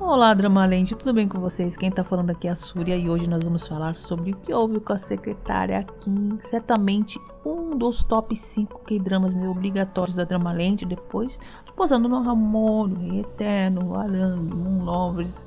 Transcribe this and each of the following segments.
Olá, Dramalente, tudo bem com vocês? Quem tá falando aqui é a Súria e hoje nós vamos falar sobre o que houve com a secretária Kim. Certamente um dos top 5 K-dramas obrigatórios da Dramalente, depois posando no Ramon, no Eterno, Alan, Moon Lovers,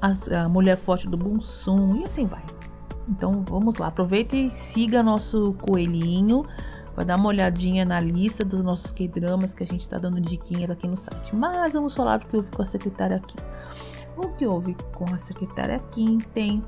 a Mulher Forte do Bunsum e assim vai. Então vamos lá, aproveita e siga nosso coelhinho vai dar uma olhadinha na lista dos nossos K-dramas que a gente está dando diquinhas aqui no site. Mas vamos falar do que houve com a secretária Kim. O que houve com a secretária Kim tem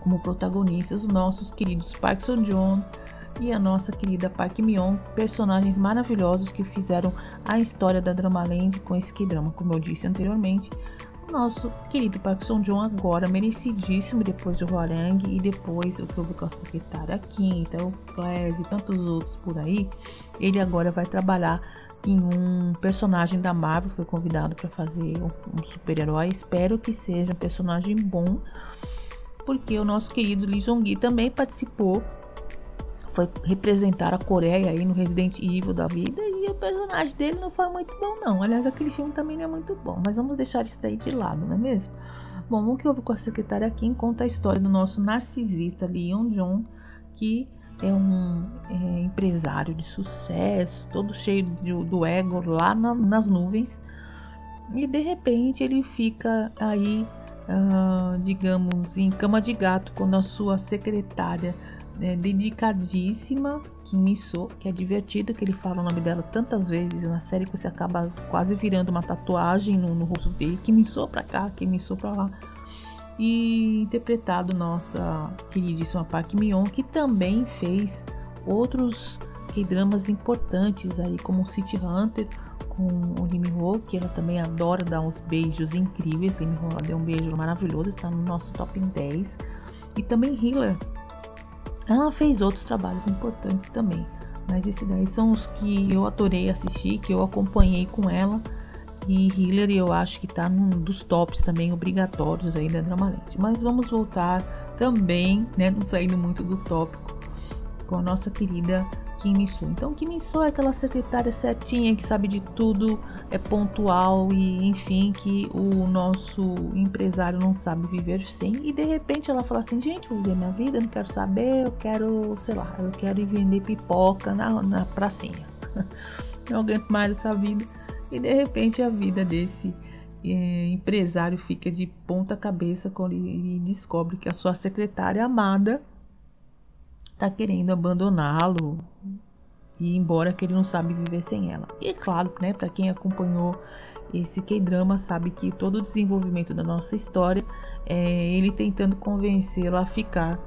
como protagonistas os nossos queridos Park Seo Joon e a nossa querida Park Myon, personagens maravilhosos que fizeram a história da Dramaland com esse K-drama, como eu disse anteriormente nosso querido Park Song Joon agora merecidíssimo depois de Hwarang e depois o que houve com a secretária Kim, então Claire e tantos outros por aí, ele agora vai trabalhar em um personagem da Marvel, foi convidado para fazer um, super-herói. Espero que seja um personagem bom, porque o nosso querido Lee Jong-gi também participou foi representar a Coreia aí no Resident Evil da vida o personagem dele não foi muito bom não. Aliás, aquele filme também não é muito bom, mas vamos deixar isso daí de lado, não é mesmo? Bom, o que houve com a secretária aqui conta a história do nosso narcisista Leon John, que é um é, empresário de sucesso, todo cheio de, do ego lá na, nas nuvens, e de repente ele fica aí, uh, digamos, em cama de gato quando a sua secretária é, dedicadíssima, Kim So, que é divertida, que ele fala o nome dela tantas vezes na série que você acaba quase virando uma tatuagem no, no rosto dele, Kim So pra cá, Kim So pra lá. E interpretado nossa queridíssima Park Mion, que também fez outros dramas importantes aí, como City Hunter, com o Lim Ho, que ela também adora dar uns beijos incríveis. Lim Ho deu um beijo maravilhoso, está no nosso top 10. E também Healer, ela fez outros trabalhos importantes também, mas esses daí são os que eu adorei assistir, que eu acompanhei com ela. E Hillary eu acho que tá num dos tops também obrigatórios aí da Dramaland. Mas vamos voltar também, né, não saindo muito do tópico, com a nossa querida Kim Miso. Então, Kim é aquela secretária certinha que sabe de tudo, é pontual e, enfim, que o nosso empresário não sabe viver sem. E de repente ela fala assim: gente, vou viver minha vida, não quero saber, eu quero, sei lá, eu quero ir vender pipoca na, na pracinha. não aguento mais essa vida. E de repente a vida desse é, empresário fica de ponta cabeça quando ele descobre que a sua secretária amada tá querendo abandoná-lo e ir embora que ele não sabe viver sem ela. E é claro, né, para quem acompanhou esse K-drama sabe que todo o desenvolvimento da nossa história é ele tentando convencê-la a ficar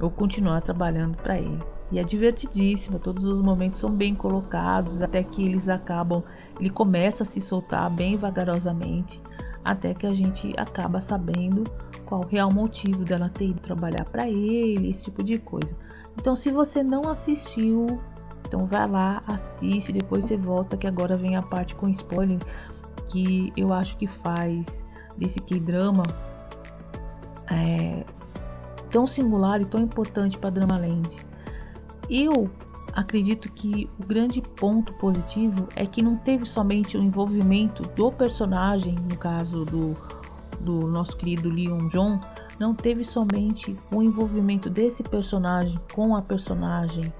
ou continuar trabalhando para ele. E é divertidíssimo, todos os momentos são bem colocados, até que eles acabam, ele começa a se soltar bem vagarosamente, até que a gente acaba sabendo qual o real motivo dela ter ido trabalhar para ele, esse tipo de coisa. Então, se você não assistiu, então vai lá, assiste, depois você volta, que agora vem a parte com spoiler, que eu acho que faz desse K-drama é, tão singular e tão importante para Dramaland. Eu acredito que o grande ponto positivo é que não teve somente o envolvimento do personagem, no caso do, do nosso querido Leon John, não teve somente o envolvimento desse personagem com a personagem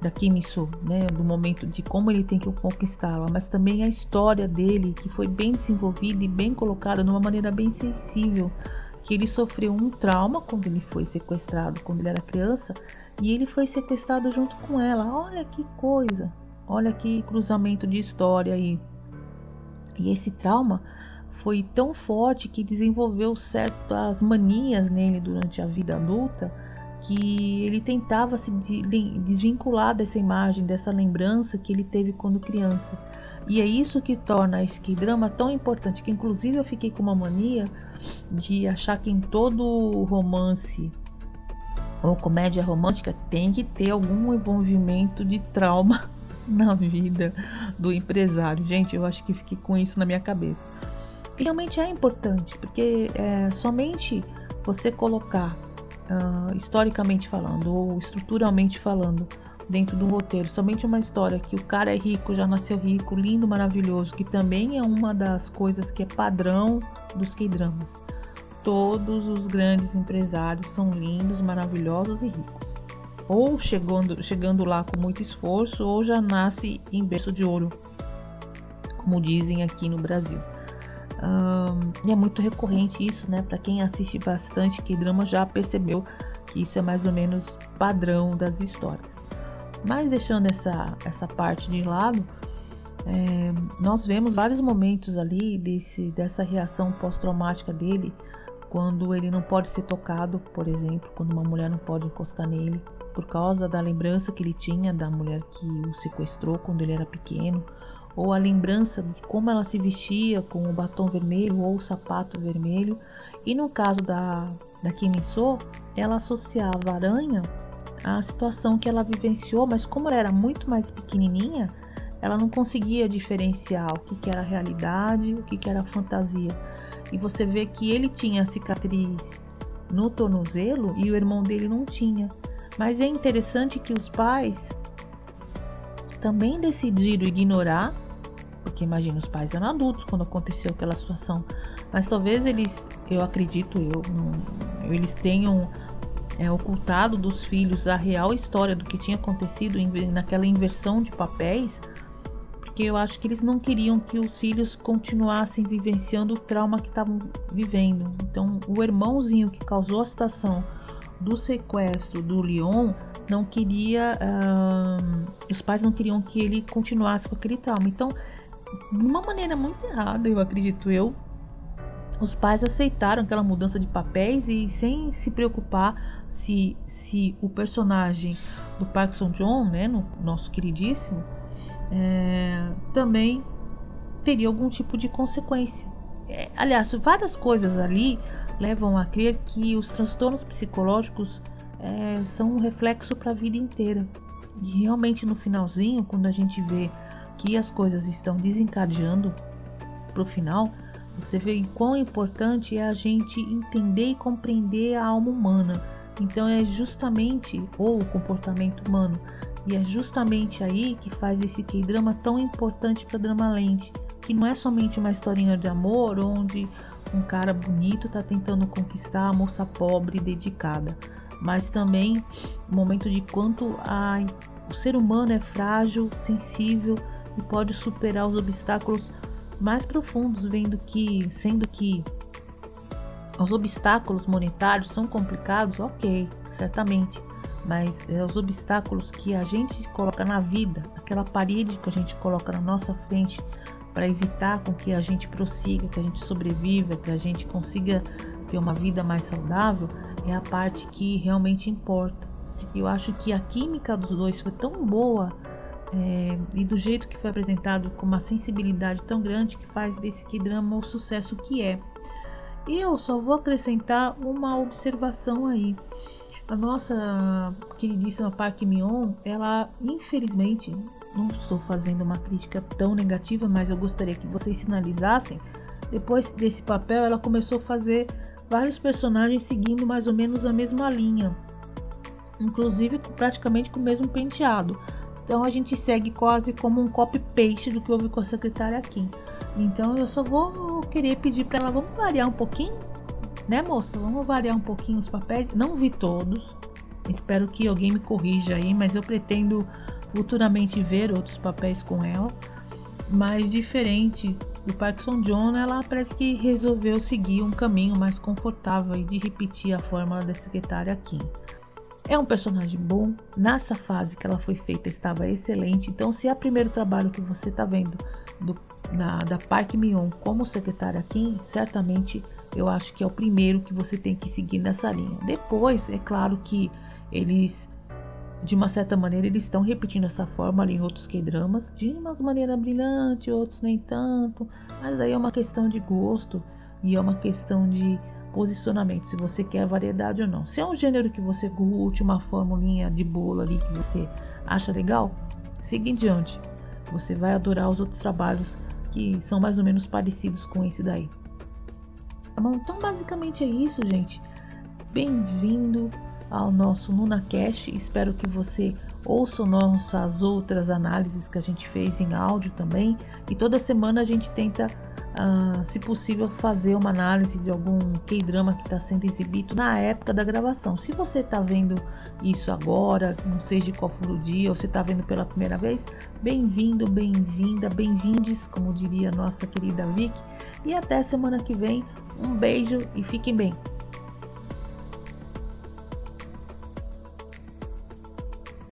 da Kim So, né, do momento de como ele tem que conquistá-la, mas também a história dele que foi bem desenvolvida e bem colocada de uma maneira bem sensível, que ele sofreu um trauma quando ele foi sequestrado quando ele era criança e ele foi sequestrado junto com ela. Olha que coisa, olha que cruzamento de história aí. E esse trauma foi tão forte que desenvolveu certas manias nele durante a vida adulta que ele tentava se desvincular dessa imagem, dessa lembrança que ele teve quando criança. E é isso que torna esse drama tão importante, que inclusive eu fiquei com uma mania de achar que em todo romance ou comédia romântica tem que ter algum envolvimento de trauma na vida do empresário. Gente, eu acho que fiquei com isso na minha cabeça realmente é importante, porque é, somente você colocar uh, historicamente falando ou estruturalmente falando dentro do roteiro, somente uma história que o cara é rico, já nasceu rico, lindo, maravilhoso, que também é uma das coisas que é padrão dos K-dramas. Todos os grandes empresários são lindos, maravilhosos e ricos. Ou chegando, chegando lá com muito esforço, ou já nasce em berço de ouro, como dizem aqui no Brasil. Um, e é muito recorrente isso, né? Para quem assiste bastante K-drama já percebeu que isso é mais ou menos padrão das histórias. Mas deixando essa, essa parte de lado, é, nós vemos vários momentos ali desse, dessa reação pós-traumática dele, quando ele não pode ser tocado, por exemplo, quando uma mulher não pode encostar nele, por causa da lembrança que ele tinha da mulher que o sequestrou quando ele era pequeno, ou a lembrança de como ela se vestia com o batom vermelho ou o sapato vermelho. E no caso da, da Kim So, ela associava a aranha à situação que ela vivenciou, mas como ela era muito mais pequenininha, ela não conseguia diferenciar o que, que era realidade, o que, que era fantasia. E você vê que ele tinha cicatriz no tornozelo e o irmão dele não tinha. Mas é interessante que os pais também decidiram ignorar, porque imagina os pais eram adultos quando aconteceu aquela situação, mas talvez eles, eu acredito eu, não, eles tenham é, ocultado dos filhos a real história do que tinha acontecido naquela inversão de papéis, porque eu acho que eles não queriam que os filhos continuassem vivenciando o trauma que estavam vivendo. Então, o irmãozinho que causou a situação do sequestro do Leon não queria, uh, os pais não queriam que ele continuasse com aquele trauma. Então, de uma maneira muito errada, eu acredito eu, os pais aceitaram aquela mudança de papéis e sem se preocupar se, se o personagem do Park Song Joon, né, no nosso queridíssimo, é, também teria algum tipo de consequência. É, aliás, várias coisas ali levam a crer que os transtornos psicológicos é, são um reflexo para a vida inteira. E realmente no finalzinho, quando a gente vê que as coisas estão desencadeando para o final, você vê quão importante é a gente entender e compreender a alma humana. Então é justamente ou o comportamento humano e é justamente aí que faz esse K-drama tão importante para Drama Land, que não é somente uma historinha de amor onde um cara bonito está tentando conquistar a moça pobre e dedicada mas também o momento de quanto a, o ser humano é frágil, sensível e pode superar os obstáculos mais profundos, vendo que, sendo que os obstáculos monetários são complicados, ok, certamente, mas é os obstáculos que a gente coloca na vida, aquela parede que a gente coloca na nossa frente para evitar com que a gente prossiga, que a gente sobreviva, que a gente consiga ter uma vida mais saudável, é a parte que realmente importa. Eu acho que a química dos dois foi tão boa é, e do jeito que foi apresentado com uma sensibilidade tão grande que faz desse que drama o sucesso que é. E eu só vou acrescentar uma observação aí. A nossa queridíssima Park Mion, ela infelizmente, não estou fazendo uma crítica tão negativa, mas eu gostaria que vocês sinalizassem. Depois desse papel, ela começou a fazer vários personagens seguindo mais ou menos a mesma linha, inclusive praticamente com o mesmo penteado. Então a gente segue quase como um copy-paste do que houve com a secretária Kim. Então eu só vou querer pedir para ela, vamos variar um pouquinho, né moça? Vamos variar um pouquinho os papéis. Não vi todos, espero que alguém me corrija aí, mas eu pretendo futuramente ver outros papéis com ela. Mas diferente do Parkinson John, ela parece que resolveu seguir um caminho mais confortável e de repetir a fórmula da secretária Kim. É um personagem bom, nessa fase que ela foi feita estava excelente, então se é o primeiro trabalho que você está vendo do, na, da Park Mion como secretária Kim, certamente eu acho que é o primeiro que você tem que seguir nessa linha. Depois, é claro que eles de uma certa maneira, eles estão repetindo essa fórmula em outros K-dramas, de uma maneira brilhante, outros nem tanto. Mas aí é uma questão de gosto e é uma questão de posicionamento, se você quer variedade ou não. Se é um gênero que você curte, uma formulinha de bolo ali que você acha legal, siga em diante. Você vai adorar os outros trabalhos que são mais ou menos parecidos com esse daí. Tá bom? Então, basicamente é isso, gente. bem-vindo ao nosso NunaCast. Espero que você ouça nossas outras análises que a gente fez em áudio também. E toda semana a gente tenta, uh, se possível, fazer uma análise de algum K-drama que está sendo exibido na época da gravação. Se você está vendo isso agora, não de qual for o dia, ou você está vendo pela primeira vez, bem-vindo, bem-vinda, bem-vindes, como diria nossa querida Vicky. E até semana que vem. Um beijo e fiquem bem.